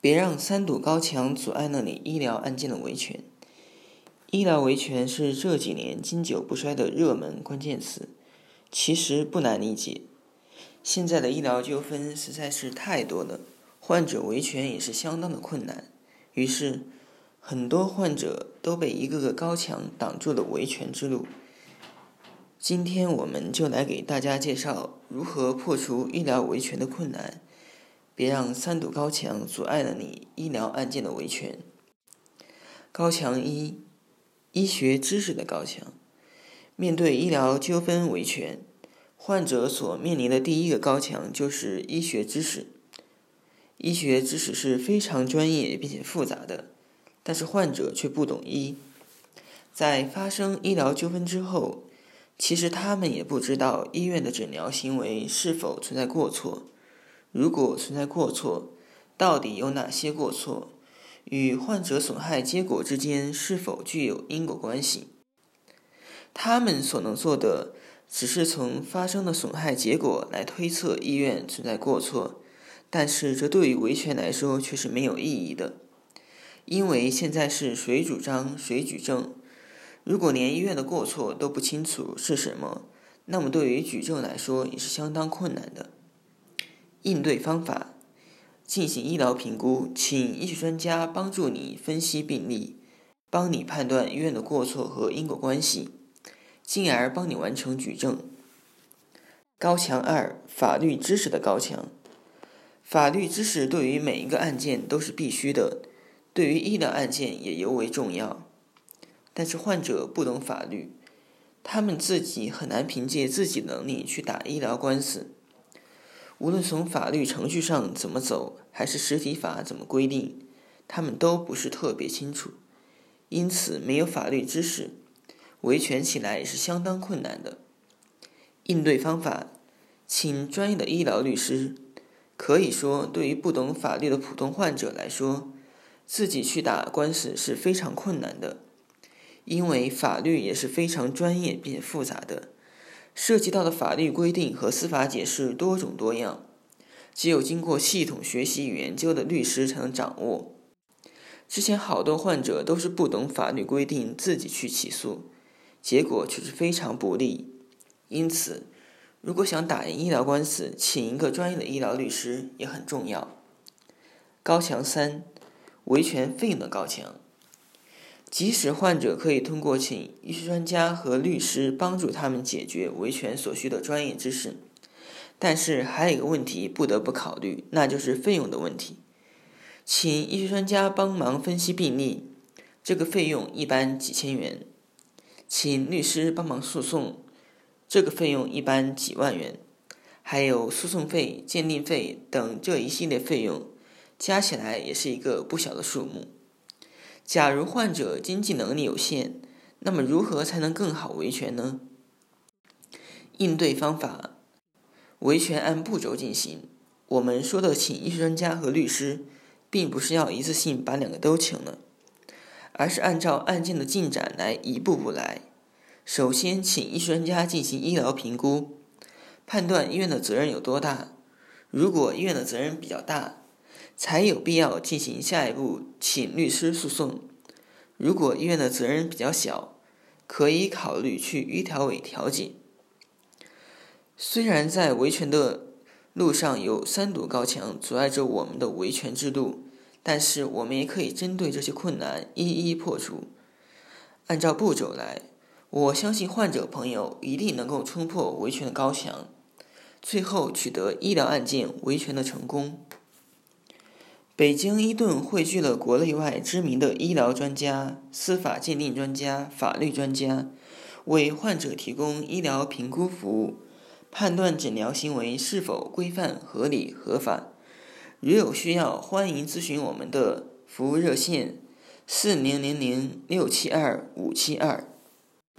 别让三堵高墙阻碍了你医疗案件的维权。医疗维权是这几年经久不衰的热门关键词。其实不难理解，现在的医疗纠纷实在是太多了，患者维权也是相当的困难。于是，很多患者都被一个个高墙挡住了维权之路。今天我们就来给大家介绍如何破除医疗维权的困难。别让三堵高墙阻碍了你医疗案件的维权。高墙一，医学知识的高墙。面对医疗纠纷维权，患者所面临的第一个高墙就是医学知识。医学知识是非常专业并且复杂的，但是患者却不懂医。在发生医疗纠纷之后，其实他们也不知道医院的诊疗行为是否存在过错。如果存在过错，到底有哪些过错？与患者损害结果之间是否具有因果关系？他们所能做的，只是从发生的损害结果来推测医院存在过错，但是这对于维权来说却是没有意义的，因为现在是谁主张谁举证。如果连医院的过错都不清楚是什么，那么对于举证来说也是相当困难的。应对方法：进行医疗评估，请医学专家帮助你分析病例，帮你判断医院的过错和因果关系，进而帮你完成举证。高墙二：法律知识的高墙。法律知识对于每一个案件都是必须的，对于医疗案件也尤为重要。但是患者不懂法律，他们自己很难凭借自己能力去打医疗官司。无论从法律程序上怎么走，还是实体法怎么规定，他们都不是特别清楚，因此没有法律知识，维权起来也是相当困难的。应对方法，请专业的医疗律师。可以说，对于不懂法律的普通患者来说，自己去打官司是非常困难的，因为法律也是非常专业并且复杂的。涉及到的法律规定和司法解释多种多样，只有经过系统学习与研究的律师才能掌握。之前好多患者都是不懂法律规定，自己去起诉，结果却是非常不利。因此，如果想打赢医疗官司，请一个专业的医疗律师也很重要。高墙三，维权费用的高墙。即使患者可以通过请医学专家和律师帮助他们解决维权所需的专业知识，但是还有一个问题不得不考虑，那就是费用的问题。请医学专家帮忙分析病例，这个费用一般几千元；请律师帮忙诉讼，这个费用一般几万元。还有诉讼费、鉴定费等这一系列费用，加起来也是一个不小的数目。假如患者经济能力有限，那么如何才能更好维权呢？应对方法：维权按步骤进行。我们说的请医学专家和律师，并不是要一次性把两个都请了，而是按照案件的进展来一步步来。首先，请医学专家进行医疗评估，判断医院的责任有多大。如果医院的责任比较大，才有必要进行下一步，请律师诉讼。如果医院的责任比较小，可以考虑去医调委调解。虽然在维权的路上有三堵高墙阻碍着我们的维权之路，但是我们也可以针对这些困难一一破除。按照步骤来，我相信患者朋友一定能够冲破维权的高墙，最后取得医疗案件维权的成功。北京伊顿汇聚了国内外知名的医疗专家、司法鉴定专家、法律专家，为患者提供医疗评估服务，判断诊疗行为是否规范、合理、合法。如有需要，欢迎咨询我们的服务热线：四零零零六七二五七二。